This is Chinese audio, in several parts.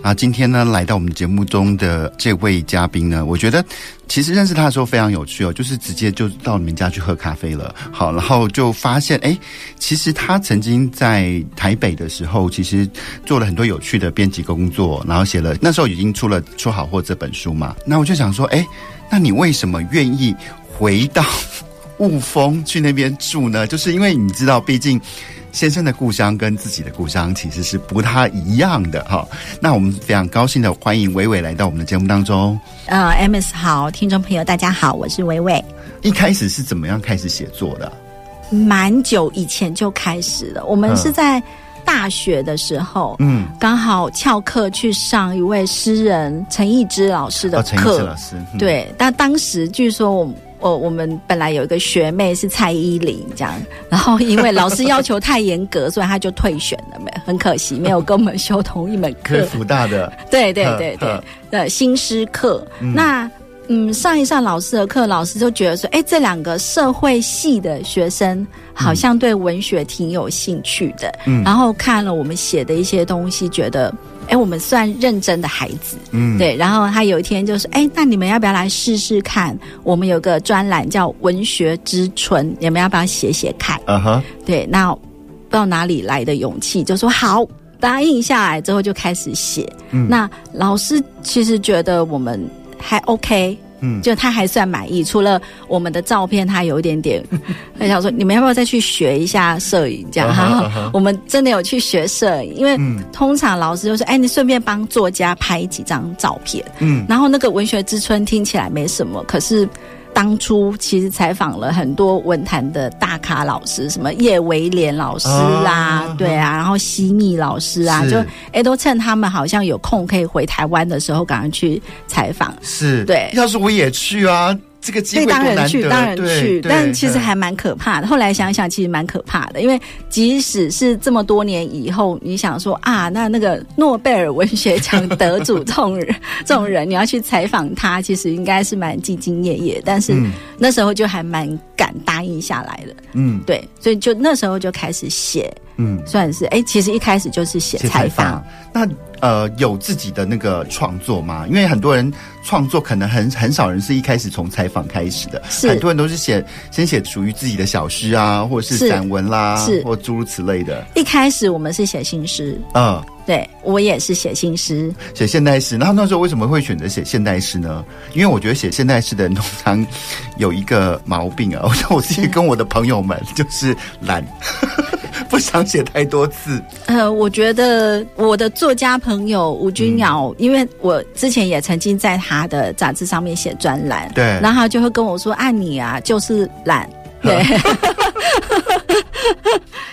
啊今天呢，来到我们节目中的这位嘉宾呢，我觉得其实认识他的时候非常有趣哦，就是直接就到你们家去喝咖啡了。好，然后就发现，哎，其实他曾经在台北的时候，其实做了很多有趣的编辑工作，然后写了那时候已经出了《说好货》这本书嘛。那我就想说，哎，那你为什么愿意回到 雾峰去那边住呢？就是因为你知道，毕竟。先生的故乡跟自己的故乡其实是不太一样的哈。那我们非常高兴的欢迎伟伟来到我们的节目当中。呃，Amos 好，听众朋友大家好，我是伟伟。一开始是怎么样开始写作的？蛮久以前就开始了。我们是在大学的时候，嗯，刚好翘课去上一位诗人陈奕之老师的课。哦，陈奕之老师。嗯、对，但当时据说我们。我我们本来有一个学妹是蔡依林这样，然后因为老师要求太严格，所以她就退选了，没很可惜，没有跟我们修同一门课。辅大的，对对对对的新诗课。嗯那嗯，上一上老师的课，老师就觉得说，哎，这两个社会系的学生好像对文学挺有兴趣的，嗯，然后看了我们写的一些东西，觉得。哎，我们算认真的孩子，嗯，对。然后他有一天就说：“哎，那你们要不要来试试看？我们有个专栏叫《文学之春》，你们要不要写写看？”啊哈，对。那不知道哪里来的勇气，就说好，答应下来之后就开始写。嗯，那老师其实觉得我们还 OK。嗯，就他还算满意，除了我们的照片，他有一点点，他想说你们要不要再去学一下摄影？这样，然后我们真的有去学摄影，因为通常老师就说，哎，你顺便帮作家拍几张照片。嗯，然后那个文学之春听起来没什么，可是。当初其实采访了很多文坛的大咖老师，什么叶维廉老师啊，哦、对啊，然后西密老师啊，是就哎都趁他们好像有空可以回台湾的时候，赶快去采访。是，对，要是我也去啊。这个机会当然去，当然去，但其实还蛮可怕的。后来想想，其实蛮可怕的，因为即使是这么多年以后，你想说啊，那那个诺贝尔文学奖得主这种人，这种人你要去采访他，其实应该是蛮兢兢业业。但是那时候就还蛮敢答应下来的。嗯，对，所以就那时候就开始写。嗯，算是哎，其实一开始就是写采访。那呃，有自己的那个创作吗？因为很多人创作可能很很少人是一开始从采访开始的，是很多人都是写先写属于自己的小诗啊，或者是散文啦，是或诸如此类的。一开始我们是写新诗，嗯，对我也是写新诗，写现代诗。然后那时候为什么会选择写现代诗呢？因为我觉得写现代诗的人通常有一个毛病啊，我 我自己跟我的朋友们就是懒。不想写太多字。呃，我觉得我的作家朋友吴君瑶，嗯、因为我之前也曾经在他的杂志上面写专栏，对，然后他就会跟我说：“按、啊、你啊，就是懒。”对。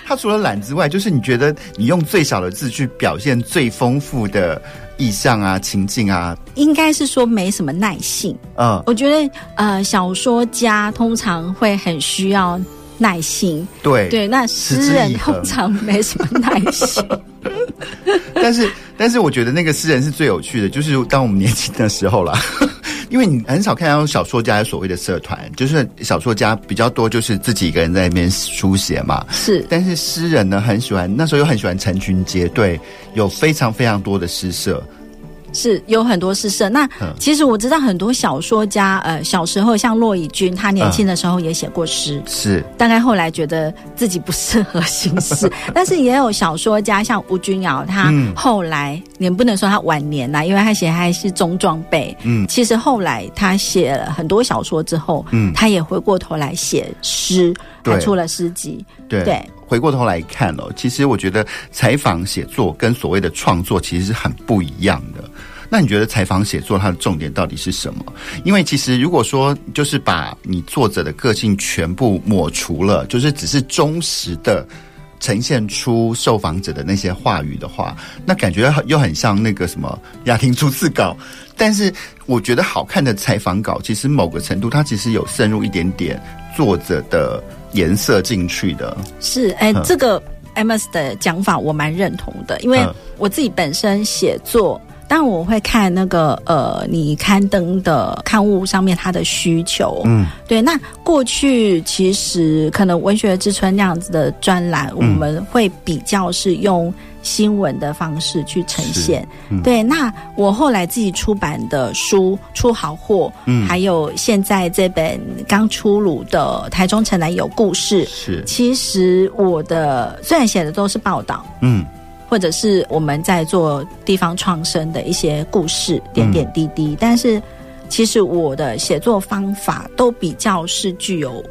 他除了懒之外，就是你觉得你用最小的字去表现最丰富的意象啊、情境啊，应该是说没什么耐性。嗯，我觉得呃，小说家通常会很需要。耐心，对对，那诗人通常没什么耐心。但是，但是我觉得那个诗人是最有趣的，就是当我们年轻的时候啦，因为你很少看到小说家有所谓的社团，就是小说家比较多，就是自己一个人在那边书写嘛。是，但是诗人呢，很喜欢，那时候又很喜欢成群结队，有非常非常多的诗社。是有很多诗社。那其实我知道很多小说家，呃，小时候像骆以军，他年轻的时候也写过诗，是。大概后来觉得自己不适合行诗，但是也有小说家像吴君瑶，他后来你不能说他晚年呐，因为他写还是中壮辈。嗯，其实后来他写了很多小说之后，嗯，他也回过头来写诗，还出了诗集。对，对，回过头来看哦，其实我觉得采访写作跟所谓的创作其实是很不一样的。那你觉得采访写作它的重点到底是什么？因为其实如果说就是把你作者的个性全部抹除了，就是只是忠实的呈现出受访者的那些话语的话，那感觉又很像那个什么雅婷逐字稿。但是我觉得好看的采访稿，其实某个程度它其实有渗入一点点作者的颜色进去的。是，哎、欸，这个 Amos 的讲法我蛮认同的，因为我自己本身写作。当然我会看那个呃，你刊登的刊物上面它的需求，嗯，对。那过去其实可能文学之春那样子的专栏，嗯，我们会比较是用新闻的方式去呈现，嗯，对。那我后来自己出版的书出好货，嗯，还有现在这本刚出炉的《台中城南有故事》，是。其实我的虽然写的都是报道，嗯。或者是我们在做地方创生的一些故事，点点滴滴，嗯。但是，其实我的写作方法都比较是具有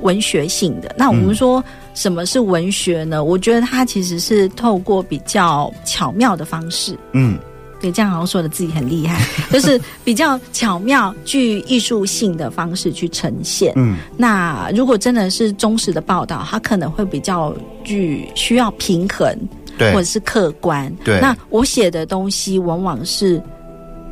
文学性的。那我们说什么是文学呢？我觉得它其实是透过比较巧妙的方式，嗯，对，这样好像说的自己很厉害，就是比较巧妙、具艺术性的方式去呈现。嗯，那如果真的是忠实的报道，它可能会比较具需要平衡。或者是客观，对，那我写的东西往往是，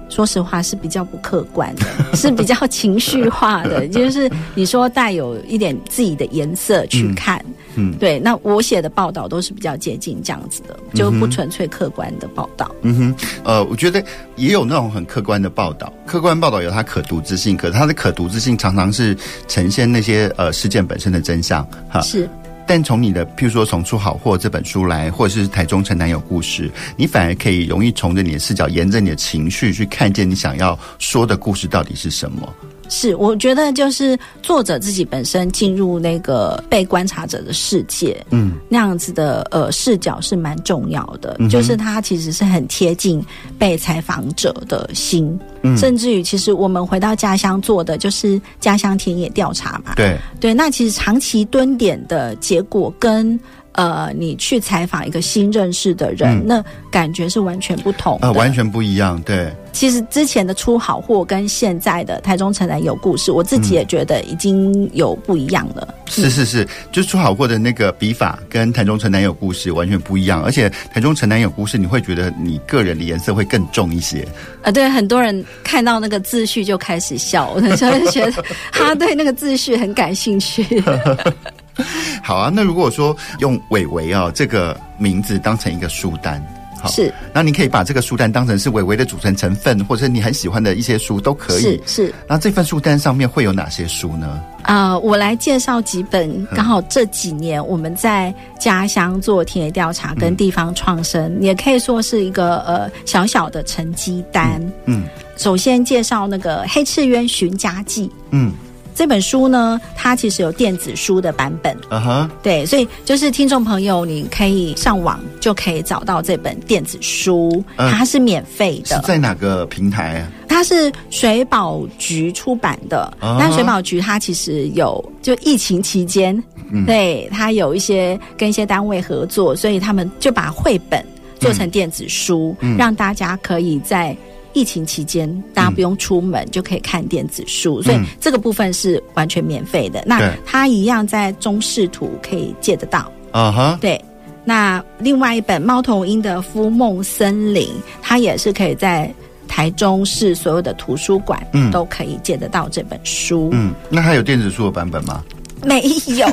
说实话是比较不客观的，是比较情绪化的，就是你说带有一点自己的颜色去看，嗯，嗯。对，那我写的报道都是比较接近这样子的，就不纯粹客观的报道。嗯哼，呃，我觉得也有那种很客观的报道，客观报道有它可读之性，可是它的可读之性常常是呈现那些呃事件本身的真相，哈，是。但从你的，譬如说从出好货这本书来，或者是台中城南有故事，你反而可以容易从着你的视角，沿着你的情绪去看见你想要说的故事到底是什么。是，我觉得就是作者自己本身进入那个被观察者的世界，嗯，那样子的呃视角是蛮重要的，嗯，就是他其实是很贴近被采访者的心，嗯，甚至于其实我们回到家乡做的就是家乡田野调查嘛，对。对，那其实长期蹲点的结果跟。呃，你去采访一个新认识的人，嗯，那感觉是完全不同的，呃，完全不一样。对，其实之前的出好货跟现在的台中城南有故事，我自己也觉得已经有不一样了。嗯，是是是，就出好货的那个笔法跟台中城南有故事完全不一样，而且台中城南有故事，你会觉得你个人的颜色会更重一些。呃，对，很多人看到那个自序就开始笑，我就觉得 他对那个自序很感兴趣。好啊，那如果说用伟伟啊这个名字当成一个书单，好，是，那你可以把这个书单当成是伟伟的组成成分，或者你很喜欢的一些书都可以。是是，那这份书单上面会有哪些书呢？啊、呃，我来介绍几本，刚好这几年我们在家乡做田野调查跟地方创生，嗯、也可以说是一个呃小小的成绩单。嗯，嗯首先介绍那个《黑赤鸢寻家记》。嗯。这本书呢，它其实有电子书的版本。嗯哼，对，所以就是听众朋友，你可以上网就可以找到这本电子书，它是免费的。是在哪个平台啊？它是水保局出版的。但水保局它其实有，就疫情期间，对，它有一些跟一些单位合作，所以他们就把绘本做成电子书，让大家可以在。疫情期间，大家不用出门就可以看电子书，嗯、所以这个部分是完全免费的。嗯、那它一样在中视图可以借得到。啊哈，对。那另外一本猫头鹰的《孵梦森林》，它也是可以在台中市所有的图书馆都可以借得到这本书。嗯，那还有电子书的版本吗？没有，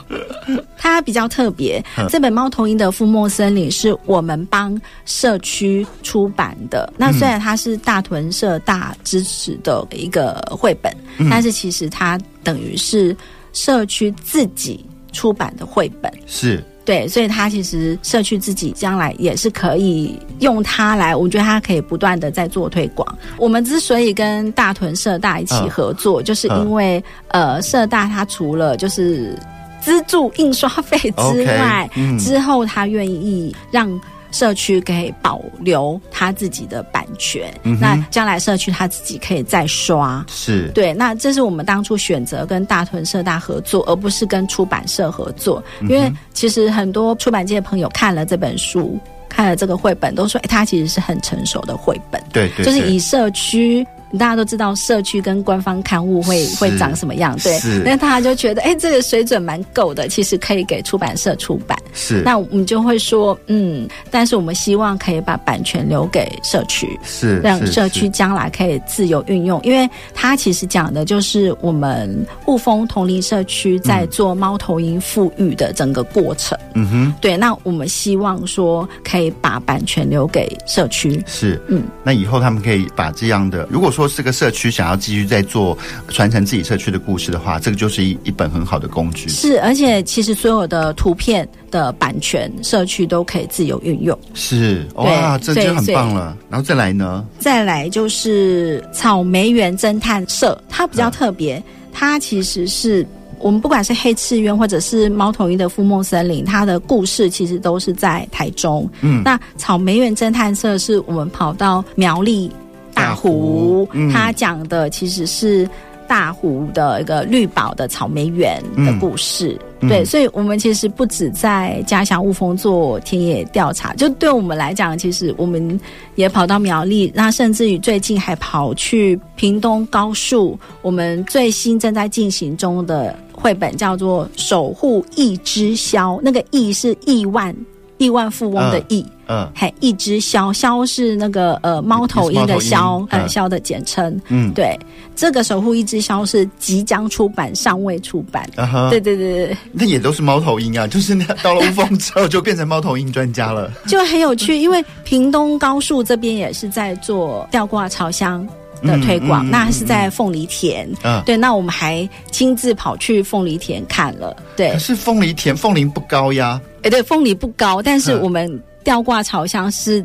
它比较特别。这本《猫头鹰的覆没森林》是我们帮社区出版的。那虽然它是大屯社大支持的一个绘本，但是其实它等于是社区自己出版的绘本。是。对，所以他其实社区自己将来也是可以用它来，我觉得它可以不断的在做推广。我们之所以跟大屯社大一起合作，嗯、就是因为、嗯、呃，社大它除了就是资助印刷费之外，Okay, 嗯、之后他愿意让。社区可以保留他自己的版权，嗯、那将来社区他自己可以再刷，是。对。那这是我们当初选择跟大屯社大合作，而不是跟出版社合作，因为其实很多出版界的朋友看了这本书，看了这个绘本，都说，哎，它其实是很成熟的绘本，对，对，对，就是以社区大家都知道社区跟官方刊物会会长什么样，对，是，那大家就觉得，哎，这个水准蛮够的，其实可以给出版社出版。是，那我们就会说，嗯，但是我们希望可以把版权留给社区，是，让社区将来可以自由运用，因为它其实讲的就是我们雾峰同林社区在做猫头鹰富裕的整个过程。嗯哼，对，那我们希望说可以把版权留给社区。是，嗯，那以后他们可以把这样的，如果说这个社区想要继续在做传承自己社区的故事的话，这个就是一一本很好的工具。是，而且其实所有的图片的版权，社区都可以自由运用。是，哇，这就很棒了。然后再来呢？再来就是草莓园侦探社，它比较特别，嗯、它其实是。我们不管是黑赤渊或者是猫头鹰的孵梦森林，它的故事其实都是在台中。嗯，那草莓园侦探社是我们跑到苗栗大湖，他讲的其实是。大湖的一个绿宝的草莓园的故事，嗯、对，所以我们其实不止在家乡雾峰做田野调查，就对我们来讲，其实我们也跑到苗栗，那甚至于最近还跑去屏东高速，我们最新正在进行中的绘本叫做《守护一只枭》，那个亿是亿万亿万富翁的亿。呃嗯，嘿，一只枭枭是那个呃猫头鹰的枭，呃枭的简称。嗯，对，这个守护一只枭是即将出版，尚未出版。啊哈，对对对对，那也都是猫头鹰啊，就是那到了乌峰之后就变成猫头鹰专家了，就很有趣。因为屏东高速这边也是在做吊挂巢箱的推广，嗯嗯嗯、那是在凤梨田。嗯，对，那我们还亲自跑去凤梨田看了。对，可是凤梨田凤梨不高呀。哎，对，凤梨不高，但是我们。吊挂巢箱是，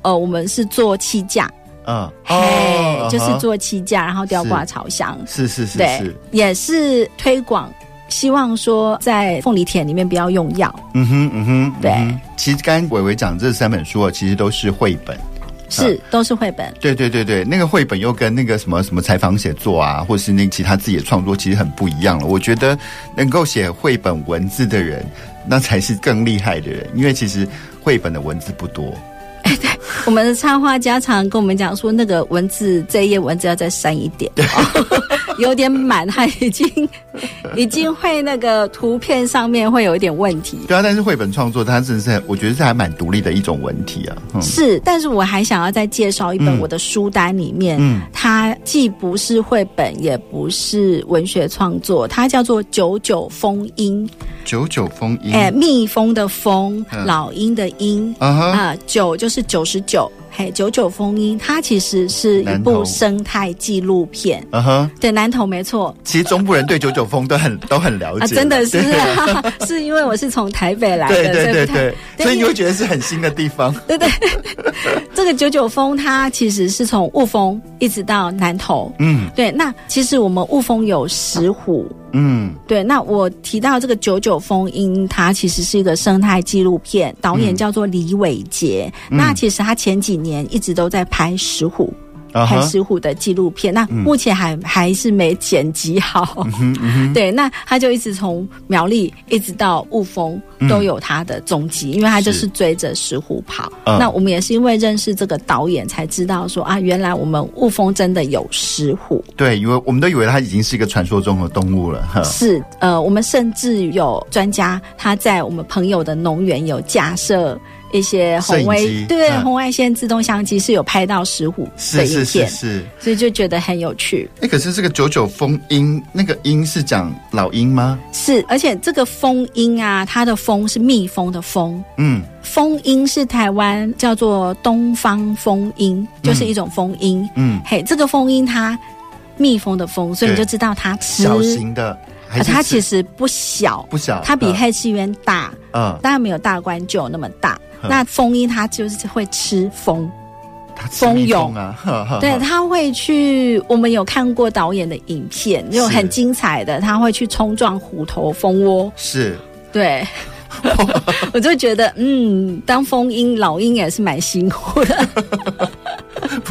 呃，我们是做气架，嗯，嘿，哦、就是做气架，然后吊挂巢箱，是是是，对，是也是推广，希望说在凤梨田里面不要用药，嗯哼嗯哼，对。其实刚刚伟伟讲这三本书啊，其实都是绘本，是、嗯、都是绘本，对对对对，那个绘本又跟那个什么什么采访写作啊，或是那其他自己的创作，其实很不一样了。我觉得能够写绘本文字的人，那才是更厉害的人，因为其实。绘本的文字不多，哎，对，我们的插画家常跟我们讲说，那个文字这一页文字要再删一点，有点满，他已经已经会那个图片上面会有一点问题。对啊，但是绘本创作它真的是，我觉得是还蛮独立的一种文体啊。嗯、是，但是我还想要再介绍一本我的书单里面，嗯，它既不是绘本，也不是文学创作，它叫做九九风音。九九风音，哎，蜜蜂的蜂，嗯、老鹰的鹰，啊，九就是九十九。嘿，九九风音，它其实是一部生态纪录片。嗯哼，对，南投没错。其实中部人对九九风都很 都很了解，啊，真的是，啊，是因为我是从台北来的，对对对对，所以你会觉得是很新的地方。对对，这个九九风它其实是从雾峰一直到南投。嗯，对，那其实我们雾峰有石虎。嗯，对，那我提到这个九九风音，它其实是一个生态纪录片，导演叫做李伟杰。嗯，那其实他前几年一直都在拍石虎。拍石虎的纪录片，那目前还、嗯、还是没剪辑好。嗯嗯、对，那他就一直从苗栗一直到雾峰都有他的踪迹，嗯、因为他就是追着石虎跑。嗯、那我们也是因为认识这个导演，才知道说啊，原来我们雾峰真的有石虎。对，因为我们都以为他已经是一个传说中的动物了。是，呃，我们甚至有专家他在我们朋友的农园有架设。一些红外对红外线自动相机是有拍到石虎的影片，是是是。是，所以就觉得很有趣。哎，可是这个九九蜂鹰，那个鹰是讲老鹰吗？是，而且这个蜂鹰啊，它的蜂是蜜蜂的蜂，嗯，蜂鹰是台湾叫做东方蜂鹰，就是一种蜂鹰，嗯，嘿，这个蜂鹰它蜜蜂的蜂，所以你就知道它吃小型的。它其实不小，不小，它比黑翅鸢大，嗯，当然没有大冠鹫那么大。那蜂鹰它就是会吃蜂，蜂蛹啊，对，它会去。我们有看过导演的影片，就很精彩的，它会去冲撞虎头蜂窝，是，对，我就觉得，嗯，当蜂鹰老鹰也是蛮辛苦的。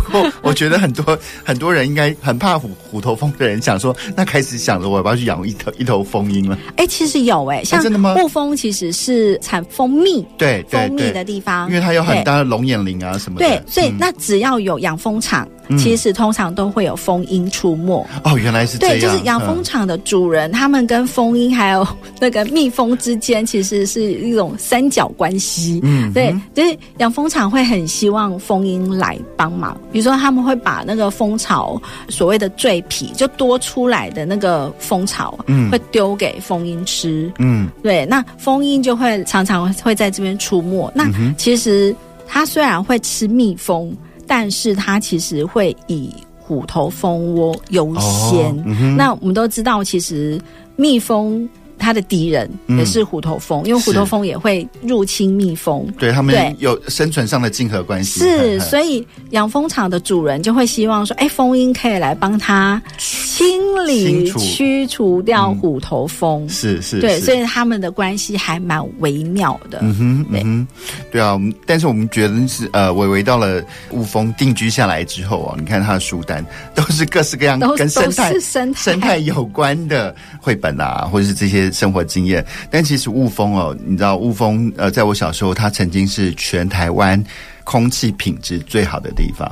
过 我觉得很多很多人应该很怕虎虎头蜂的人，想说那开始想着我要不要去养一头一头蜂鹰了？哎，其实有哎，像真的吗？雾峰其实是产蜂蜜，对，蜂蜜的地方，因为它有很大的龙眼林啊什么的。对，所以那只要有养蜂场。其实通常都会有蜂鹰出没哦，原来是这样。对，就是养蜂场的主人，嗯、他们跟蜂鹰还有那个蜜蜂之间，其实是一种三角关系。嗯，对，就是养蜂场会很希望蜂鹰来帮忙，比如说他们会把那个蜂巢所谓的赘皮，就多出来的那个蜂巢，嗯，会丢给蜂鹰吃。嗯，对，那蜂鹰就会常常会在这边出没。那其实它虽然会吃蜜蜂。但是它其实会以虎头蜂窝优先。哦嗯、那我们都知道，其实蜜蜂。它的敌人也是虎头蜂，嗯、因为虎头蜂也会入侵蜜蜂，对他们有生存上的竞合关系。是，所以养蜂场的主人就会希望说，哎，蜂鹰可以来帮他清理、驱除掉虎头蜂。嗯、是是，对，所以他们的关系还蛮微妙的。嗯哼，对，嗯、对啊。但是我们觉得是呃，伟伟到了雾峰定居下来之后啊，你看他的书单都是各式各样跟生态生态有关的绘本啊，或者是这些。生活经验，但其实雾峰哦，你知道雾峰呃，在我小时候，它曾经是全台湾空气品质最好的地方。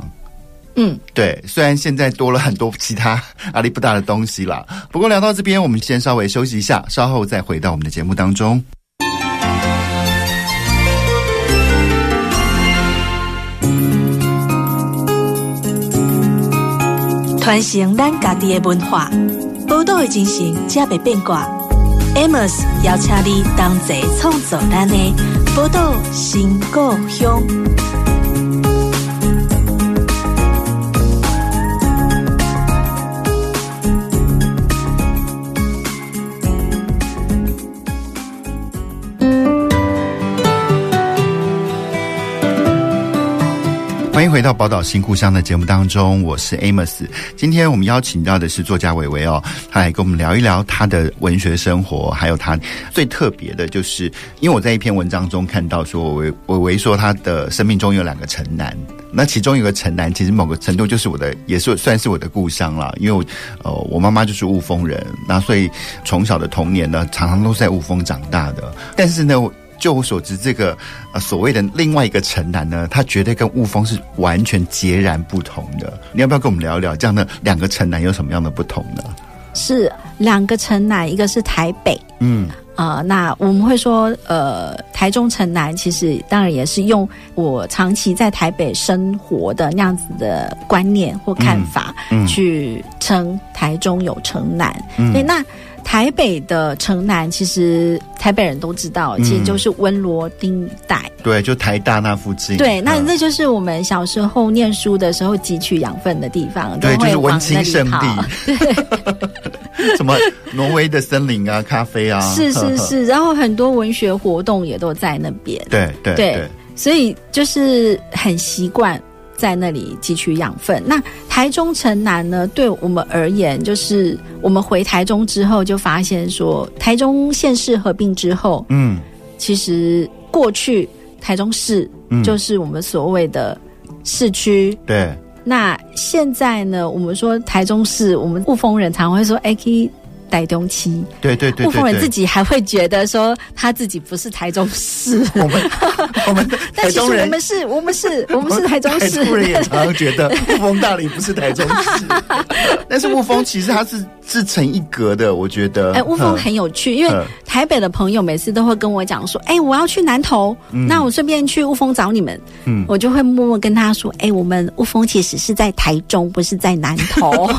嗯，对。虽然现在多了很多其他 阿里不大的东西啦，不过聊到这边，我们先稍微休息一下，稍后再回到我们的节目当中。传承咱家己的文化，报道的精神，才袂变卦。Amos 邀请你同齐创作咱的宝岛新故乡。欢迎回到《宝岛新故乡》的节目当中，我是 Amos。今天我们邀请到的是作家伟伟哦，他来跟我们聊一聊他的文学生活，还有他最特别的，就是因为我在一篇文章中看到说，伟伟伟说他的生命中有两个城南，那其中有个城南，其实某个程度就是我的，也是算是我的故乡啦。因为我呃，我妈妈就是雾峰人，那所以从小的童年呢，常常都在雾峰长大的。但是呢，就我所知，这个呃所谓的另外一个城南呢，它绝对跟雾峰是完全截然不同的。你要不要跟我们聊一聊这样的两个城南有什么样的不同呢？是两个城南，一个是台北，嗯啊、呃，那我们会说，呃，台中城南其实当然也是用我长期在台北生活的那样子的观念或看法，去称台中有城南。嗯，那。台北的城南，其实台北人都知道，其实就是温罗丁一带。嗯，对，就台大那附近。对，那那就是我们小时候念书的时候汲取养分的地方。对，就是文青圣地。对，什么挪威的森林啊，咖啡啊，是是是，然后很多文学活动也都在那边。对对对，所以就是很习惯。在那里汲取养分。那台中城南呢？对我们而言，就是我们回台中之后，就发现说，台中县市合并之后，嗯，其实过去台中市就是我们所谓的市区。嗯、对。那现在呢？我们说台中市，我们雾峰人常会说 AK。台中期，对对对，雾峰人自己还会觉得说他自己不是台中市，我们 我们但其实我们是，我们是，我们是台中市。台人也常常觉得 雾峰大理不是台中市，但是雾峰其实它是自成一格的，我觉得。哎，雾峰很有趣，因为台北的朋友每次都会跟我讲说，哎，我要去南投，那我顺便去雾峰找你们，嗯，我就会默默跟他说，哎，我们雾峰其实是在台中，不是在南投。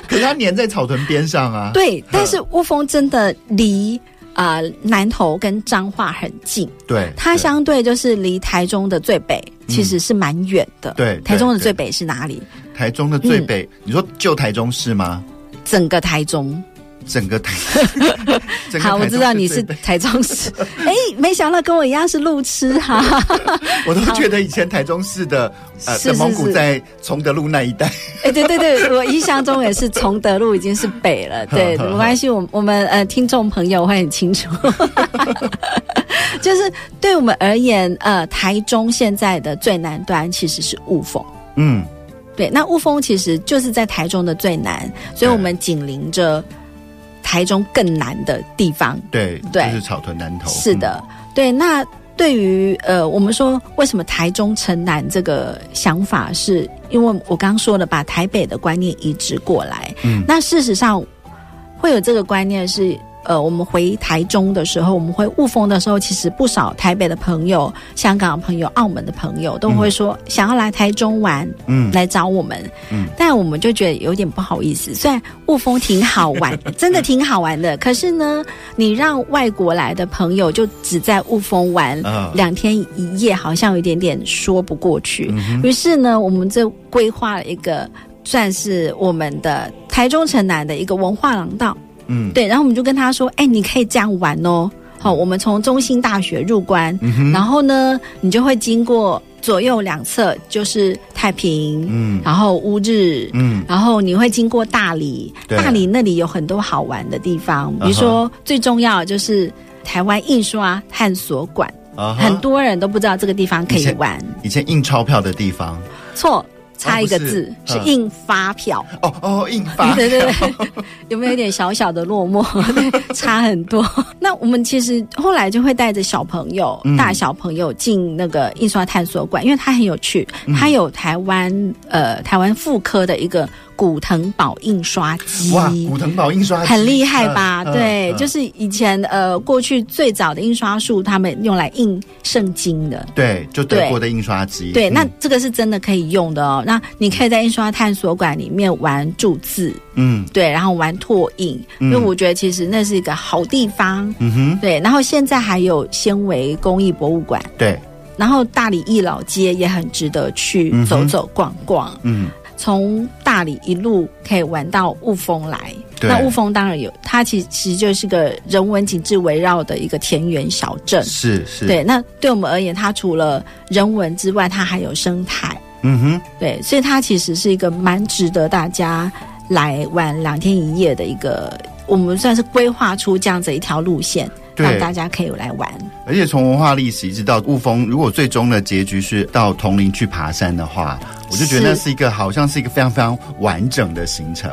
可是它粘在草屯边上啊。对，但是雾峰真的离啊、呃、南投跟彰化很近。对，它相对就是离台中的最北，其实是蛮远的。对，台中的最北是哪里？台中的最北，嗯、你说旧台中市吗？整个台中。整个台，好，我知道你是台中市。哎，没想到跟我一样是路痴哈。我都觉得以前台中市的呃的蒙古在崇德路那一带。哎，对对对，我印象中也是崇德路已经是北了。对，没关系，我我们呃听众朋友会很清楚。就是对我们而言，呃，台中现在的最南端其实是雾峰。嗯。对，那雾峰其实就是在台中的最南，所以我们紧邻着台中更南的地方。对对，就是草屯南头。是的，嗯、对。那对于呃，我们说为什么台中城南这个想法是，是因为我刚刚说了，把台北的观念移植过来。嗯，那事实上会有这个观念是。呃，我们回台中的时候，我们回雾峰的时候，其实不少台北的朋友、香港的朋友、澳门的朋友都会说想要来台中玩，嗯，来找我们，嗯，但我们就觉得有点不好意思。虽然雾峰挺好玩，真的挺好玩的，可是呢，你让外国来的朋友就只在雾峰玩两天一夜，好像有一点点说不过去。于是呢，我们就规划了一个算是我们的台中城南的一个文化廊道。嗯，对，然后我们就跟他说，哎，你可以这样玩哦。好，我们从中兴大学入关，嗯、然后呢，你就会经过左右两侧就是太平，嗯，然后乌日，嗯，然后你会经过大理，大理那里有很多好玩的地方，比如说最重要的就是台湾印刷探索馆，啊、很多人都不知道这个地方可以玩，以前印钞票的地方，错。差一个字、哦、是，是印发票哦哦，印发票对对对，有没有一点小小的落寞？对，差很多。那我们其实后来就会带着小朋友、嗯、大小朋友进那个印刷探索馆，因为它很有趣，它有台湾、嗯、呃台湾妇科的一个。古腾堡印刷机哇，古腾堡印刷机很厉害吧？呃、对、呃，就是以前呃过去最早的印刷术，他们用来印圣经的。对，就德国的印刷机。对，那这个是真的可以用的哦。那你可以在印刷探索馆里面玩注字，嗯，对，然后玩拓印，因为我觉得其实那是一个好地方。嗯哼，对。然后现在还有纤维工艺博物馆，对。然后大理艺老街也很值得去走走逛逛。嗯。嗯从大理一路可以玩到雾峰来，那雾峰当然有，它其实其实就是个人文景致围绕的一个田园小镇。是是，对。那对我们而言，它除了人文之外，它还有生态。嗯哼，对，所以它其实是一个蛮值得大家来玩两天一夜的一个，我们算是规划出这样子一条路线。让大家可以来玩，而且从文化历史一直到雾峰，如果最终的结局是到铜陵去爬山的话，我就觉得那是一个好像是一个非常非常完整的行程。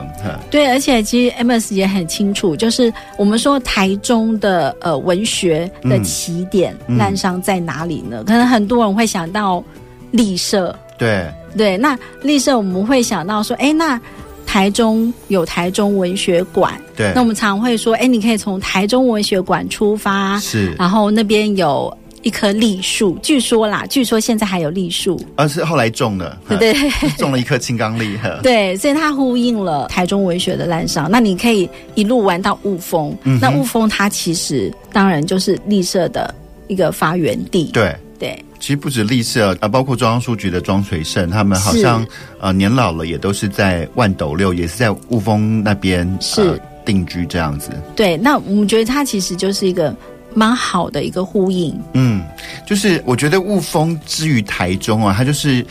对，而且其实 Amos 也很清楚，就是我们说台中的呃文学的起点滥觴在哪里呢？可能很多人会想到立社，对对，那立社我们会想到说，哎，那。台中有台中文学馆，对，那我们常会说，哎，你可以从台中文学馆出发，是，然后那边有一棵栗树，据说啦，据说现在还有栗树，而、啊、是后来种的，对。对，种了一棵青冈栗，对，所以它呼应了台中文学的滥觞。那你可以一路玩到雾峰，嗯，那雾峰它其实当然就是立社的一个发源地，对。对，其实不止立社啊，包括中央书局的庄垂胜，他们好像呃年老了，也都是在万斗六，也是在雾峰那边是、呃、定居这样子。对，那我们觉得它其实就是一个蛮好的一个呼应。嗯，就是我觉得雾峰之于台中啊，它就是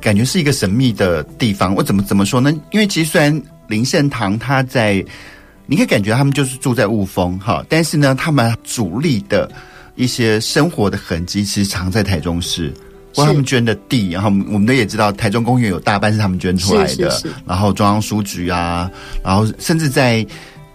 感觉是一个神秘的地方。我怎么怎么说呢？因为其实虽然林献堂他在，你可以感觉他们就是住在雾峰哈，但是呢，他们主力的。一些生活的痕迹其实藏在台中市，或他们捐的地，然后我们都也知道台中公园有大半是他们捐出来的，是是是，然后中央书局啊，然后甚至在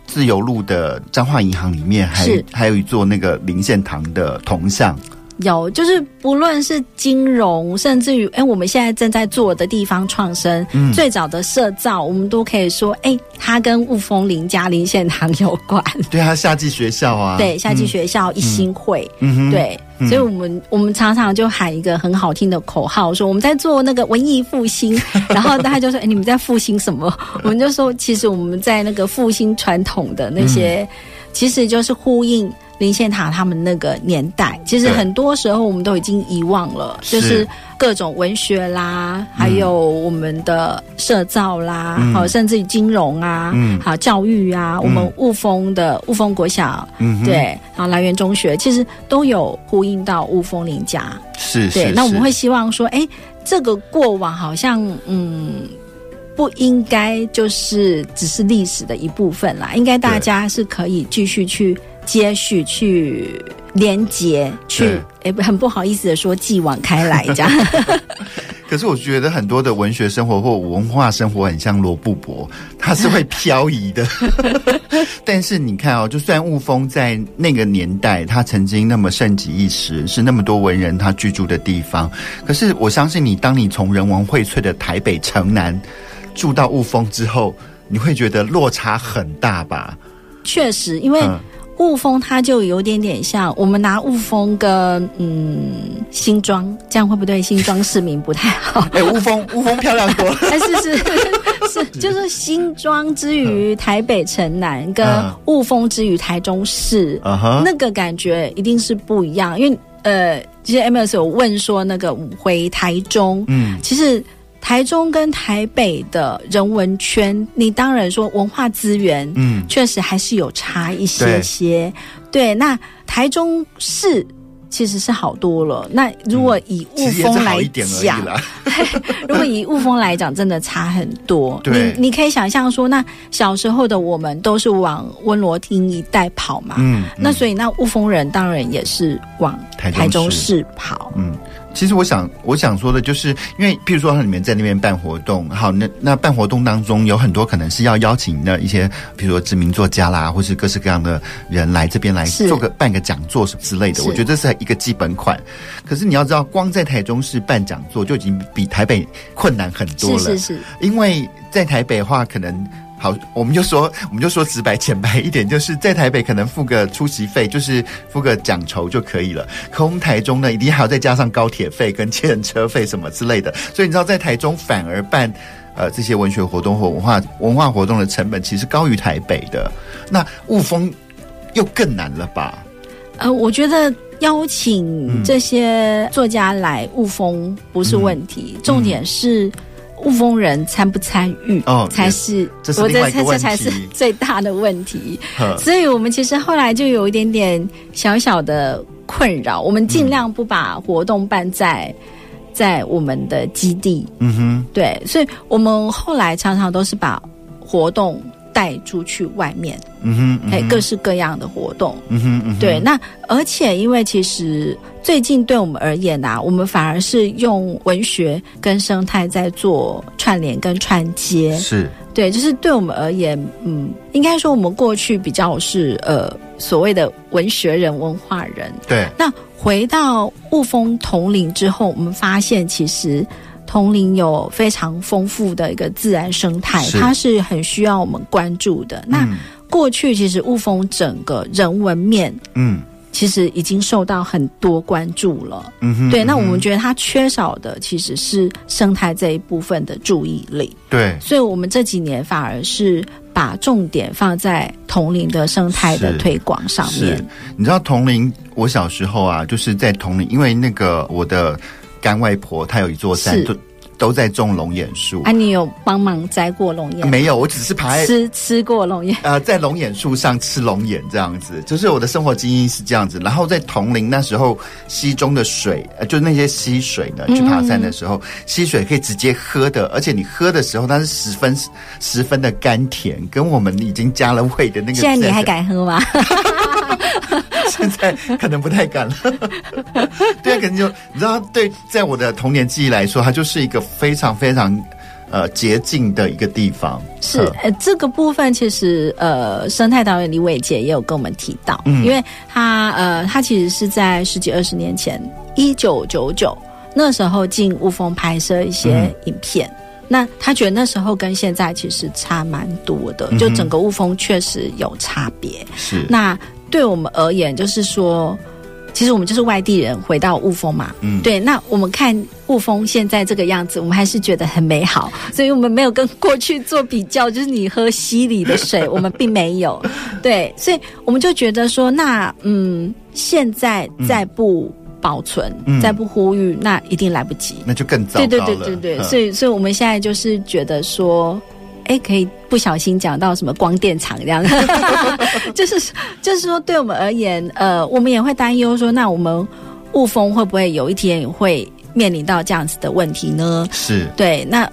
自由路的彰化银行里面还还有一座那个林献堂的铜像。有，就是不论是金融，甚至于，哎，我们现在正在做的地方创生，嗯，最早的社造，我们都可以说，哎，它跟雾峰林家林献堂有关。对，啊夏季学校啊，对，夏季学校一心会，嗯，对，嗯，所以我们我们常常就喊一个很好听的口号，说我们在做那个文艺复兴，然后大家就说，哎，你们在复兴什么？我们就说，其实我们在那个复兴传统的那些，嗯，其实就是呼应。林献堂他们那个年代，其实很多时候我们都已经遗忘了，就是各种文学啦，还有我们的社造啦，好、嗯，甚至于金融啊，好、嗯、教育啊，嗯、我们雾峰的雾峰国小，嗯，对，然后来源中学，其实都有呼应到雾峰林家，是，对，那我们会希望说，哎，这个过往好像，嗯，不应该就是只是历史的一部分啦，应该大家是可以继续去。接续去连接去，哎，很不好意思的说，继往开来这样。可是我觉得很多的文学生活或文化生活很像罗布泊，它是会漂移的。但是你看哦，就算雾峰在那个年代，它曾经那么盛极一时，是那么多文人他居住的地方。可是我相信你，当你从人文荟萃的台北城南住到雾峰之后，你会觉得落差很大吧？确实，因为、嗯。雾峰它就有点点像我们拿雾峰跟嗯新庄，这样会不对？新庄市民不太好。哎、欸，雾峰雾峰漂亮多了。哎，是是是，就是新庄之于台北城南，跟雾峰之于台中市，嗯、那个感觉一定是不一样。因为呃，其实 Amos 有问说，那个回台中，嗯，其实。台中跟台北的人文圈，你当然说文化资源，嗯，确实还是有差一些些。对，对，那台中市其实是好多了。那如果以雾峰来讲，如果以雾峰来讲，真的差很多。你你可以想象说，那小时候的我们都是往温罗厅一带跑嘛，嗯，嗯，那所以那雾峰人当然也是往台中市跑，嗯。其实我想，我想说的就是，因为譬如说，它里面在那边办活动，好，那那办活动当中有很多可能是要邀请的一些，比如说知名作家啦，或是各式各样的人来这边来做个办个讲座什么之类的。我觉得这是一个基本款。可是你要知道，光在台中市办讲座就已经比台北困难很多了。是是是，因为在台北的话，可能。好，我们就说，我们就说直白浅白一点，就是在台北可能付个出席费，就是付个奖酬就可以了。可我们台中呢，一定还要再加上高铁费跟计程车费什么之类的。所以你知道，在台中反而办呃这些文学活动或文化文化活动的成本，其实高于台北的。那雾峰又更难了吧？呃，我觉得邀请这些作家来雾峰不是问题，嗯、重点是。雾峰人参不参与哦，才是我觉得这才是最大的问题。所以我们其实后来就有一点点小小的困扰，我们尽量不把活动办在、嗯、在我们的基地。嗯哼，对，所以我们后来常常都是把活动带出去外面。嗯哼，哎、嗯，各式各样的活动。嗯哼，嗯哼，对，那而且因为其实。最近对我们而言啊，我们反而是用文学跟生态在做串联跟串接。是，对，就是对我们而言，嗯，应该说我们过去比较是呃所谓的文学人、文化人。对。那回到雾峰桐林之后，我们发现其实桐林有非常丰富的一个自然生态，它是很需要我们关注的。嗯、那过去其实雾峰整个人文面，嗯。其实已经受到很多关注了，嗯哼，对。那我们觉得它缺少的其实是生态这一部分的注意力，对。所以我们这几年反而是把重点放在铜陵的生态的推广上面。你知道铜陵，我小时候啊，就是在铜陵，因为那个我的干外婆她有一座山。都都在种龙眼树啊！你有帮忙摘过龙眼？没有，我只是爬吃吃过龙眼。呃，在龙眼树上吃龙眼这样子，就是我的生活经验是这样子。然后在铜陵那时候，溪中的水，呃，就那些溪水呢，去爬山的时候，溪水可以直接喝的，而且你喝的时候，它是十分十分的甘甜，跟我们已经加了味的那个。现在你还敢喝吗？现在可能不太敢了。对啊，可能就你知道，对，在我的童年记忆来说，它就是一个非常非常呃洁净的一个地方。是，呃，这个部分其实呃，生态导演李伟杰也有跟我们提到，嗯，因为他呃，他其实是在十几二十年前，一九九九那时候进雾峰拍摄一些影片，嗯，那他觉得那时候跟现在其实差蛮多的，嗯，就整个雾峰确实有差别。是，那。对我们而言，就是说，其实我们就是外地人回到雾峰嘛。嗯，对。那我们看雾峰现在这个样子，我们还是觉得很美好，所以我们没有跟过去做比较。就是你喝溪里的水，我们并没有。对，所以我们就觉得说，那嗯，现在再不保存，嗯、再不呼吁，那一定来不及。那就更糟糕了。对对对对对。所以，所以我们现在就是觉得说。哎，可以不小心讲到什么光电厂这样子，就是就是说，对我们而言，呃，我们也会担忧说，那我们雾峰会不会有一天也会面临到这样子的问题呢？是对，那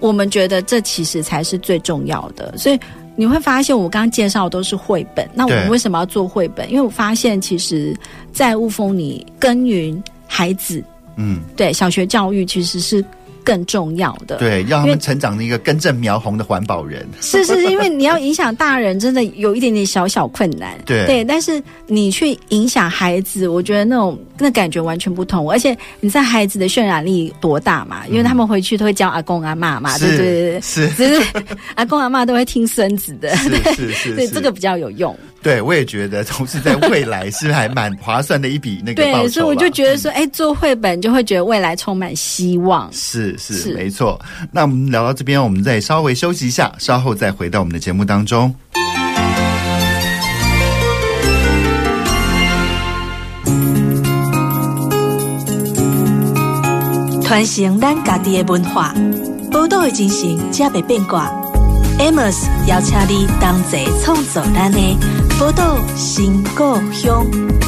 我们觉得这其实才是最重要的。所以你会发现，我刚刚介绍的都是绘本，那我们为什么要做绘本？因为我发现，其实，在雾峰，里耕耘孩子，嗯，对，小学教育其实是。更重要的。对，要他们成长的一个根正苗红的环保人。是是，因为你要影响大人，真的有一点点小小困难。对对，但是你去影响孩子，我觉得那种那感觉完全不同。而且你在孩子的渲染力多大嘛？因为他们回去都会教阿公阿嬷嘛，对对对，是，就是 阿公阿嬷都会听孙子的，是是是，是，对这个比较有用。对，我也觉得，同时在未来是还蛮划算的一笔那个报酬。对，所以我就觉得说，哎、嗯，做绘本就会觉得未来充满希望。是是，是没错。那我们聊到这边，我们再稍微休息一下，稍后再回到我们的节目当中。传承咱家己的文化，宝岛的精神，才袂变卦。Amos 邀请你同齐创作咱的宝岛新故乡。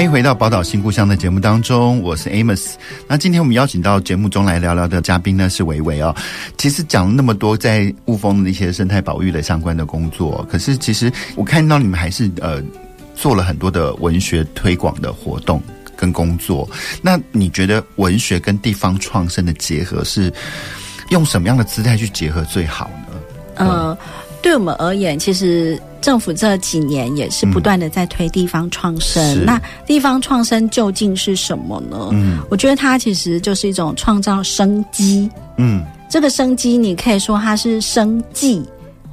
欢迎回到《宝岛新故乡》的节目当中，我是 Amos。那今天我们邀请到节目中来聊聊的嘉宾呢是维维哦。其实讲了那么多在雾峰的一些生态保育的相关的工作，可是其实我看到你们还是呃做了很多的文学推广的活动跟工作。那你觉得文学跟地方创生的结合是用什么样的姿态去结合最好呢？呃，对我们而言，其实。政府这几年也是不断的在推地方创生。嗯、那地方创生究竟是什么呢？嗯，我觉得它其实就是一种创造生机。嗯，这个生机你可以说它是生计，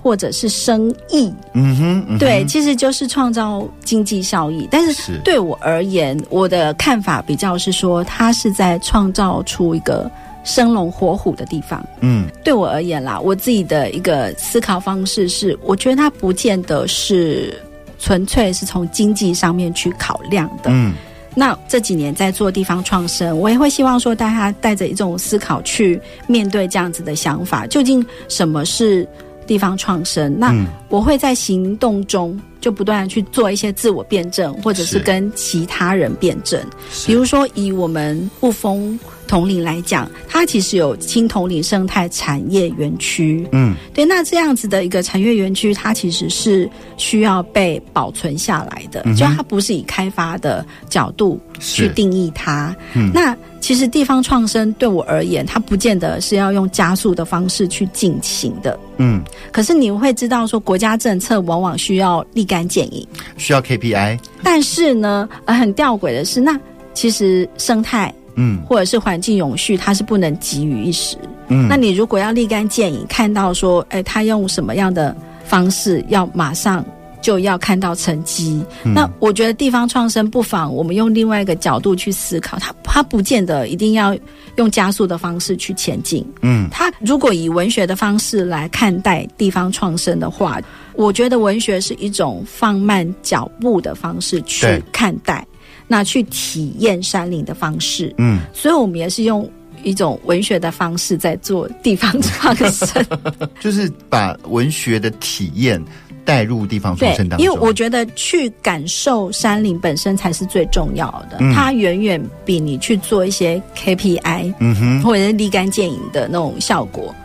或者是生意。嗯哼，嗯哼，对，其实就是创造经济效益。但是对我而言，我的看法比较是说，它是在创造出一个。生龙活虎的地方，嗯，对我而言啦，我自己的一个思考方式是，我觉得它不见得是纯粹是从经济上面去考量的，嗯，那这几年在做地方创生，我也会希望说，大家带着一种思考去面对这样子的想法，究竟什么是地方创生？那我会在行动中就不断的去做一些自我辩证，或者是跟其他人辩证，比如说以我们雾峰。统领来讲，它其实有青统领生态产业园区。嗯，对，那这样子的一个产业园区，它其实是需要被保存下来的，嗯、就它不是以开发的角度去定义它。嗯，那其实地方创生对我而言，它不见得是要用加速的方式去进行的。嗯，可是你会知道说，国家政策往往需要立竿见影，需要 KPI。但是呢，呃，很吊诡的是，那其实生态。嗯，或者是环境永续，它是不能急于一时。嗯，那你如果要立竿见影，看到说，哎，他用什么样的方式，要马上就要看到成绩。嗯，那我觉得地方创生不妨我们用另外一个角度去思考，它它不见得一定要用加速的方式去前进。嗯，它如果以文学的方式来看待地方创生的话，我觉得文学是一种放慢脚步的方式去看待。那去体验山林的方式，嗯，所以我们也是用一种文学的方式在做地方创生，就是把文学的体验带入地方创生当中。因为我觉得去感受山林本身才是最重要的，嗯、它远远比你去做一些 KPI，嗯哼，或者是立竿见影的那种效果。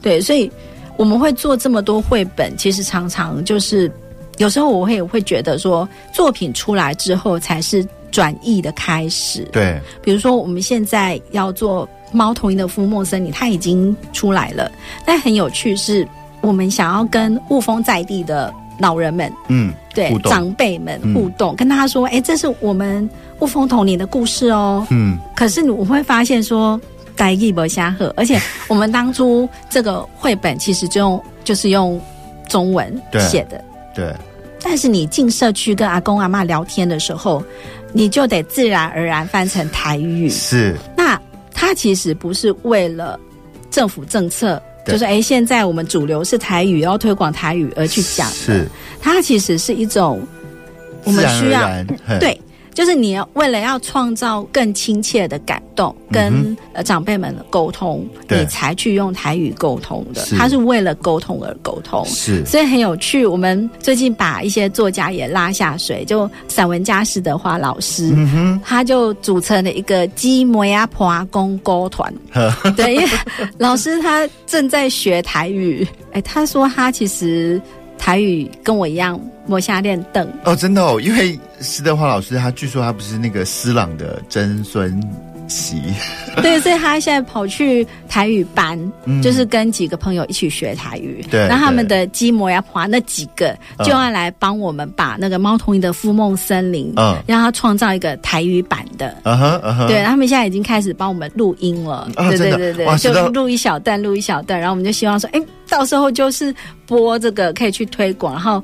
对，所以我们会做这么多绘本，其实常常就是有时候我会会觉得说，作品出来之后才是。转译的开始，对，比如说我们现在要做猫头鹰的夫莫森林，它已经出来了。但很有趣是，我们想要跟雾峰在地的老人们，嗯，对，长辈们互动，嗯、跟他说，哎，这是我们雾峰童年的故事哦。嗯，可是我会发现说，台语不瞎喝，而且我们当初这个绘本其实就用就是用中文写的，对。对但是你进社区跟阿公阿妈聊天的时候，你就得自然而然翻成台语。是，那它其实不是为了政府政策，就是哎，现在我们主流是台语，要推广台语而去讲。是，它其实是一种我们需要对。就是你要为了要创造更亲切的感动，跟、嗯、呃长辈们的沟通，你才去用台语沟通的。他是为了沟通而沟通，是，所以很有趣。我们最近把一些作家也拉下水，就散文家施德华老师，他就组成了一个鸡摩亚婆阿公沟团。对，因为老师他正在学台语，哎，他说他其实台语跟我一样。摸下练等哦，真的哦，因为施德华老师他据说他不是那个施朗的曾孙媳，对，所以他现在跑去台语班，嗯、就是跟几个朋友一起学台语。对，然后他们的鸡模呀、华那几个就要来帮我们把那个猫头鹰的孵梦森林，嗯，让他创造一个台语版的。嗯对，他们现在已经开始帮我们录音了。啊、对对对对，就录一小段，录一小段，然后我们就希望说，哎，到时候就是播这个可以去推广，然后。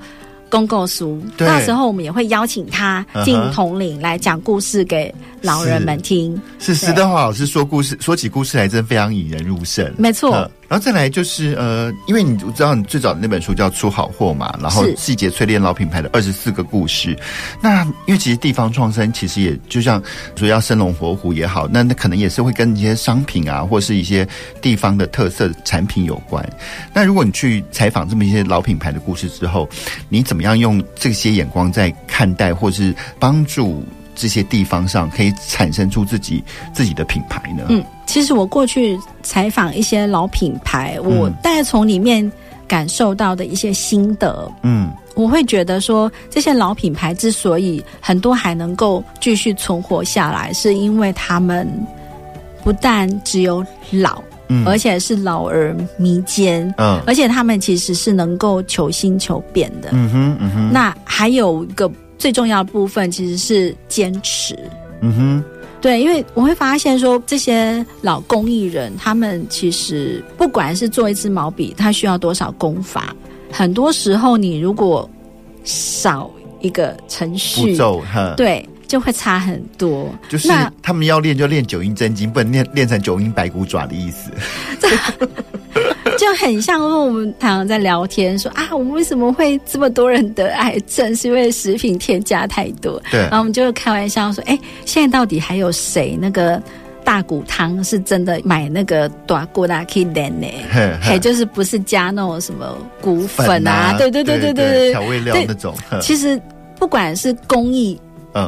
公告书，到时候我们也会邀请他进统领来讲故事给老人们听。是施德华老师说故事，说起故事来真非常引人入胜。没错。然后再来就是呃，因为你我知道你最早的那本书叫《出好货》嘛，然后细节淬炼老品牌的二十四个故事。那因为其实地方创生其实也就像说要生龙活虎也好，那那可能也是会跟一些商品啊，或是一些地方的特色产品有关。那如果你去采访这么一些老品牌的故事之后，你怎么样用这些眼光在看待，或是帮助？这些地方上可以产生出自己自己的品牌呢？嗯，其实我过去采访一些老品牌，我大概从里面感受到的一些心得，嗯，我会觉得说，这些老品牌之所以很多还能够继续存活下来，是因为他们不但只有老，嗯，而且是老而弥坚，嗯，而且他们其实是能够求新求变的，嗯哼，嗯哼，那还有一个。最重要的部分其实是坚持，嗯哼，对，因为我会发现说，这些老工艺人，他们其实不管是做一支毛笔，他需要多少功法，很多时候你如果少一个程序步骤，对，就会差很多。就是他们要练就练九阴真经，不能练练成九阴白骨爪的意思。就很像说我们常常在聊天说啊，我们为什么会这么多人得癌症？是因为食品添加太多。对，然后我们就开玩笑说，哎，现在到底还有谁那个大骨汤是真的买那个大骨啦可以练呢？嘿，就是不是加那种什么骨粉啊？对对对对对对，调味料那种。其实不管是工艺。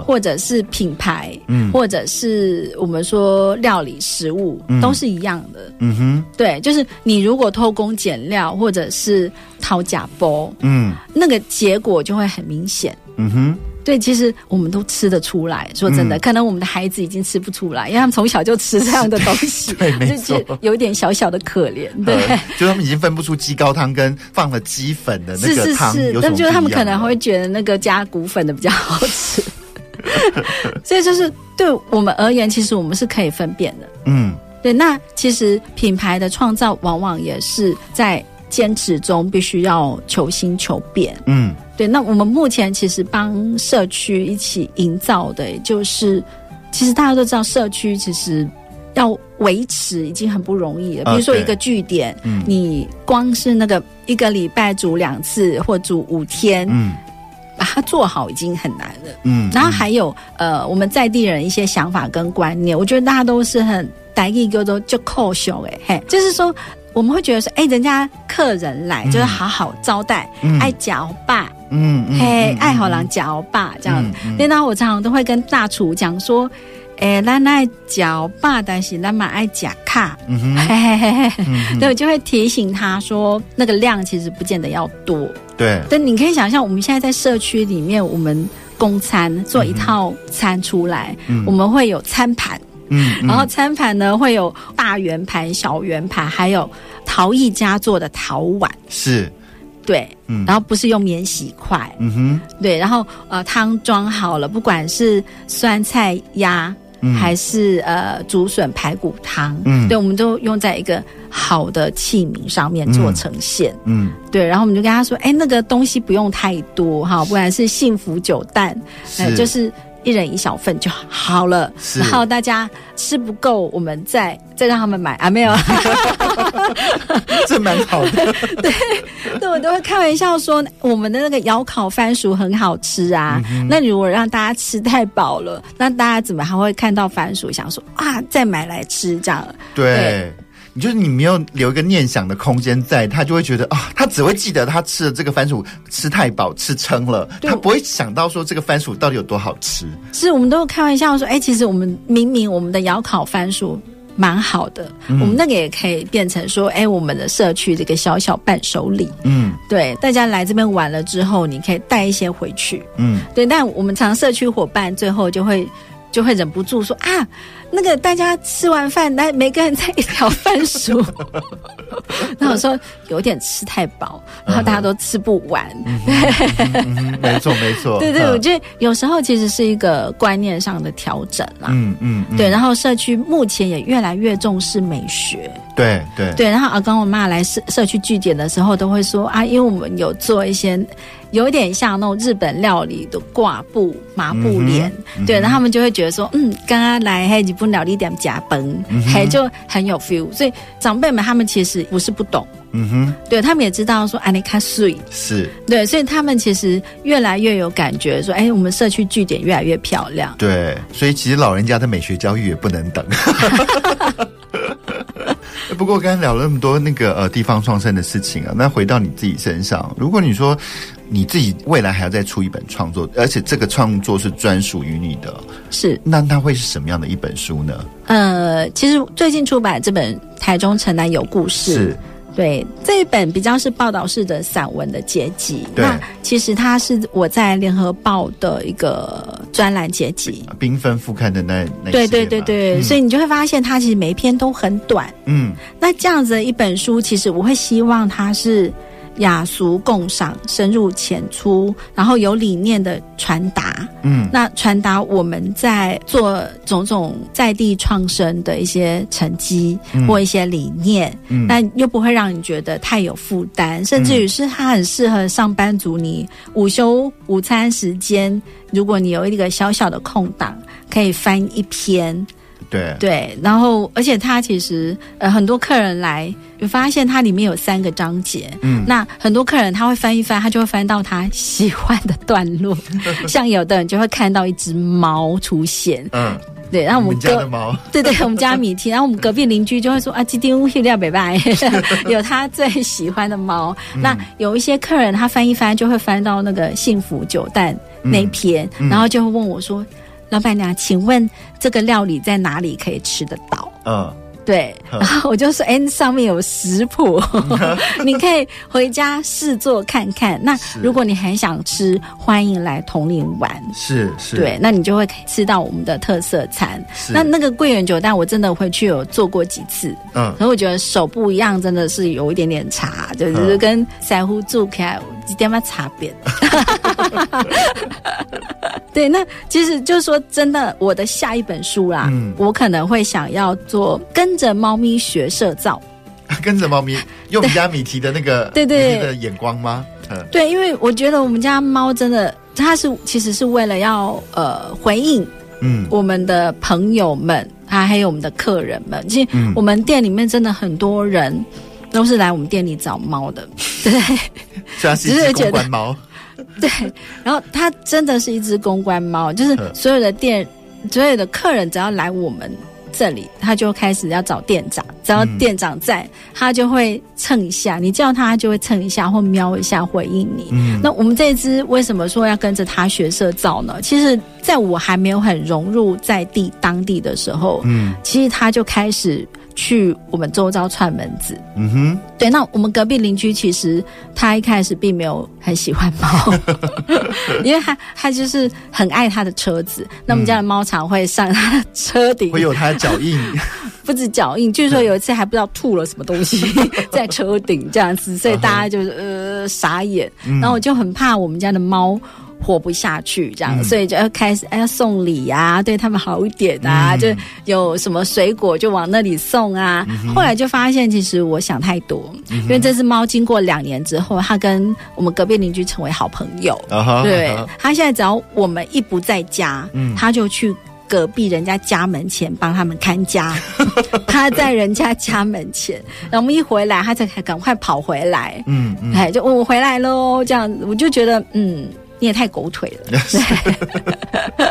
或者是品牌，嗯，或者是我们说料理食物，嗯，都是一样的。嗯哼，对，就是你如果偷工减料，或者是掏假包，嗯，那个结果就会很明显。嗯哼，对，其实我们都吃得出来。说真的，嗯，可能我们的孩子已经吃不出来，因为他们从小就吃这样的东西，对，没错，就有点小小的可怜。对，就他们已经分不出鸡高汤跟放了鸡粉的那个汤，是是是，但就是他们可能会觉得那个加骨粉的比较好吃。所以就是对我们而言，其实我们是可以分辨的。嗯，对。那其实品牌的创造，往往也是在坚持中必须要求新求变。嗯，对。那我们目前其实帮社区一起营造的，就是其实大家都知道，社区其实要维持已经很不容易了。比如说一个据点，嗯，你光是那个一个礼拜煮两次或煮五天，嗯。把它做好已经很难了，嗯，然后还有呃，我们在地人一些想法跟观念，我觉得大家都是很大一个都就扣手哎，嘿，就是说我们会觉得说，哎，人家客人来就是好好招待，嗯、爱嚼吧，嗯，嘿，爱好狼嚼吧这样，那我常常都会跟大厨讲说。哎，咱爱脚霸，但是咱蛮爱假卡，嗯哼，嘿嘿嘿嘿，对，我就会提醒他说，那个量其实不见得要多，对。但你可以想象，我们现在在社区里面，我们供餐做一套餐出来，嗯、我们会有餐盘，嗯，然后餐盘呢会有大圆盘、小圆盘，还有陶艺家做的陶碗，是，对，嗯，然后不是用免洗筷，嗯哼，对，然后呃汤装好了，不管是酸菜鸭。嗯、还是呃竹笋排骨汤，嗯，对，我们都用在一个好的器皿上面做呈现，嗯，嗯。对，然后我们就跟他说，哎，那个东西不用太多哈，不然是幸福酒蛋，呃，就是一人一小份就好了。然后大家吃不够，我们再再让他们买啊，没有。这蛮好的。对，对我都会开玩笑说，我们的那个窑烤番薯很好吃啊。嗯那如果让大家吃太饱了，那大家怎么还会看到番薯想说啊，再买来吃这样？对。对你就是你没有留一个念想的空间在，他就会觉得啊，他只会记得他吃的这个番薯吃太饱吃撑了，他不会想到说这个番薯到底有多好吃。是我们都开玩笑说，哎，其实我们明明我们的窑烤番薯蛮好的，嗯我们那个也可以变成说，哎，我们的社区这个小小伴手礼。嗯对，大家来这边玩了之后，你可以带一些回去。嗯，对，但我们常社区伙伴最后就会就会忍不住说啊，那个大家吃完饭来每个人在一条番薯。那我说有点吃太饱，然后大家都吃不完。没错没错。对对，嗯我觉得有时候其实是一个观念上的调整啦。嗯嗯，嗯对，然后社区目前也越来越重视美学。对对对，然后阿公我妈来社社区据点的时候，都会说啊，因为我们有做一些有一点像那种日本料理的挂布麻布帘，嗯哼对，然后他们就会觉得说，嗯，刚刚来嘿日本料理店加崩，嗯就很有 feel。所以长辈们他们其实不是不懂，嗯哼，对他们也知道说，啊，你看水，是，对，所以他们其实越来越有感觉，说，哎，我们社区据点越来越漂亮。对，所以其实老人家的美学教育也不能等。不过刚才聊了那么多那个呃地方创生的事情啊，那回到你自己身上，如果你说你自己未来还要再出一本创作，而且这个创作是专属于你的，是，那它会是什么样的一本书呢？呃，其实最近出版这本《台中城南有故事》是。对，这一本比较是报道式的散文的结集。对那其实它是我在联合报的一个专栏结集。缤纷复刊的那那对对对对，嗯、所以你就会发现它其实每一篇都很短。嗯，那这样子的一本书，其实我会希望它是雅俗共赏、深入浅出，然后有理念的传达。嗯，那传达我们在做种种在地创生的一些成绩、嗯、或一些理念，嗯，但又不会让你觉得太有负担，甚至于是它很适合上班族。你午休、午餐时间，如果你有一个小小的空档，可以翻一篇。对。对，然后而且它其实呃很多客人来，有发现它里面有三个章节，嗯，那很多客人他会翻一翻，他就会翻到他喜欢的段落，像有的人就会看到一只猫出现，嗯，对，然后我们，家的猫，对对，我们家米提，然后我们隔壁邻居就会说啊，今天乌黑料北拜，有他最喜欢的猫，嗯、那有一些客人他翻一翻就会翻到那个幸福酒蛋那篇，嗯嗯、然后就会问我说。老板娘，请问这个料理在哪里可以吃得到？嗯，对，然后我就说，哎，上面有食谱，你可以回家试做看看。那如果你很想吃，欢迎来统领玩。是是，对，那你就会吃到我们的特色餐。那那个桂圆酒蛋，我真的回去有做过几次，嗯，可是我觉得手不一样，真的是有一点点差，就是跟腮胡做起来有一点点差别。对，那其实就是说，真的，我的下一本书啦，嗯，我可能会想要做跟着猫咪学社造，跟着猫咪 用家米提的那个对对的眼光吗？对，因为我觉得我们家猫真的，它是其实是为了要呃回应嗯。我们的朋友们，啊还有我们的客人们，其实我们店里面真的很多人都是来我们店里找猫的，对，只是公关猫。对，然后它真的是一只公关猫，就是所有的店、所有的客人只要来我们这里，它就开始要找店长，只要店长在，他就会蹭一下，你叫他，他就会蹭一下或瞄一下回应你。嗯，那我们这一只为什么说要跟着他学社造呢？其实，在我还没有很融入在地当地的时候，嗯，其实他就开始。去我们周遭串门子，嗯哼，对。那我们隔壁邻居其实他一开始并没有很喜欢猫，因为他他就是很爱他的车子。那我们家的猫常会上他的车顶，会有他的脚印，不止脚印，据说有一次还不知道吐了什么东西 在车顶这样子，所以大家就是呃傻眼。然后我就很怕我们家的猫活不下去，这样，嗯、所以就要开始要送礼呀、啊，对他们好一点啊，嗯、就有什么水果就往那里送啊。嗯、后来就发现，其实我想太多，嗯、因为这只猫经过两年之后，它跟我们隔壁邻居成为好朋友。Uh 对，它、uh. 现在只要我们一不在家，嗯，它就去。隔壁人家家门前帮他们看家，他在人家家门前，然后我们一回来，他才赶快跑回来。嗯嗯，哎，就我回来喽，这样子，我就觉得，嗯，你也太狗腿了。对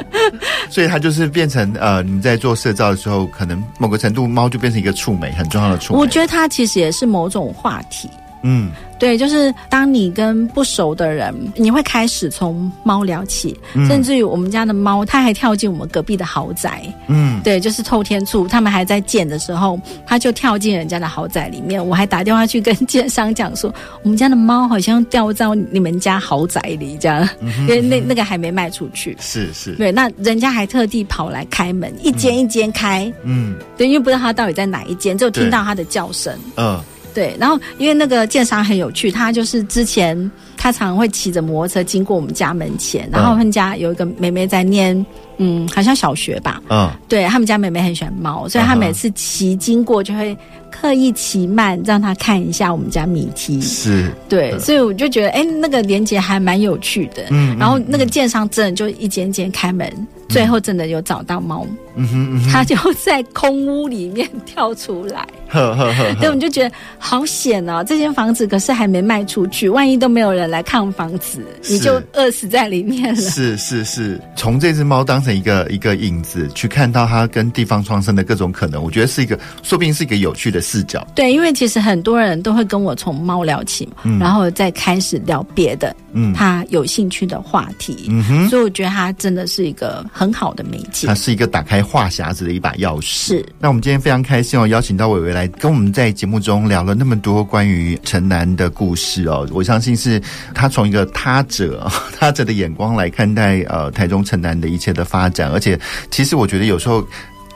所以，它就是变成呃，你在做社造的时候，可能某个程度，猫就变成一个触媒，很重要的触媒。我觉得它其实也是某种话题。嗯。对，就是当你跟不熟的人，你会开始从猫聊起，嗯、甚至于我们家的猫，它还跳进我们隔壁的豪宅。嗯，对，就是透天厝，他们还在建的时候，它就跳进人家的豪宅里面。我还打电话去跟建商讲说，我们家的猫好像掉到你们家豪宅里，这样，因为那那个还没卖出去。是是，对，那人家还特地跑来开门，一间一间开。嗯，对，因为不知道它到底在哪一间，就听到它的叫声。嗯。对，然后因为那个剑商很有趣，他就是之前他常常会骑着摩托车经过我们家门前，然后他们家有一个妹妹在念，嗯，好像小学吧，嗯，对他们家妹妹很喜欢猫，所以他每次骑经过就会刻意骑慢，让他看一下我们家米梯，是。对，所以我就觉得，哎，那个连结还蛮有趣的，嗯，然后那个建商真的就一间间开门，最后真的有找到猫，嗯哼，他就在空屋里面跳出来。呵呵呵，对，我们就觉得好险哦！这间房子可是还没卖出去，万一都没有人来看房子，你就饿死在里面了。是是是，从这只猫当成一个一个影子，去看到它跟地方创生的各种可能，我觉得是一个，说不定是一个有趣的视角。对，因为其实很多人都会跟我从猫聊起嘛，嗯、然后再开始聊别的，嗯，他有兴趣的话题。嗯哼，所以我觉得它真的是一个很好的媒介，它是一个打开话匣子的一把钥匙。是，那我们今天非常开心哦，邀请到伟伟。来跟我们在节目中聊了那么多关于城南的故事哦，我相信是他从一个他者、他者的眼光来看待呃台中城南的一切的发展，而且其实我觉得有时候。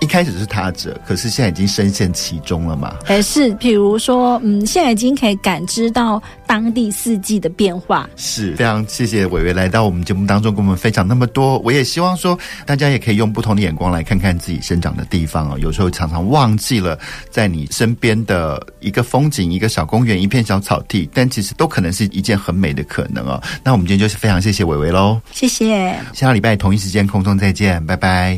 一开始是他者，可是现在已经深陷其中了嘛？还是，比如说，嗯，现在已经可以感知到当地四季的变化。是非常谢谢伟伟来到我们节目当中，跟我们分享那么多。我也希望说，大家也可以用不同的眼光来看看自己生长的地方哦。有时候常常忘记了在你身边的一个风景、一个小公园、一片小草地，但其实都可能是一件很美的可能哦。那我们今天就是非常谢谢伟伟喽，谢谢。下个礼拜同一时间空中再见，拜拜。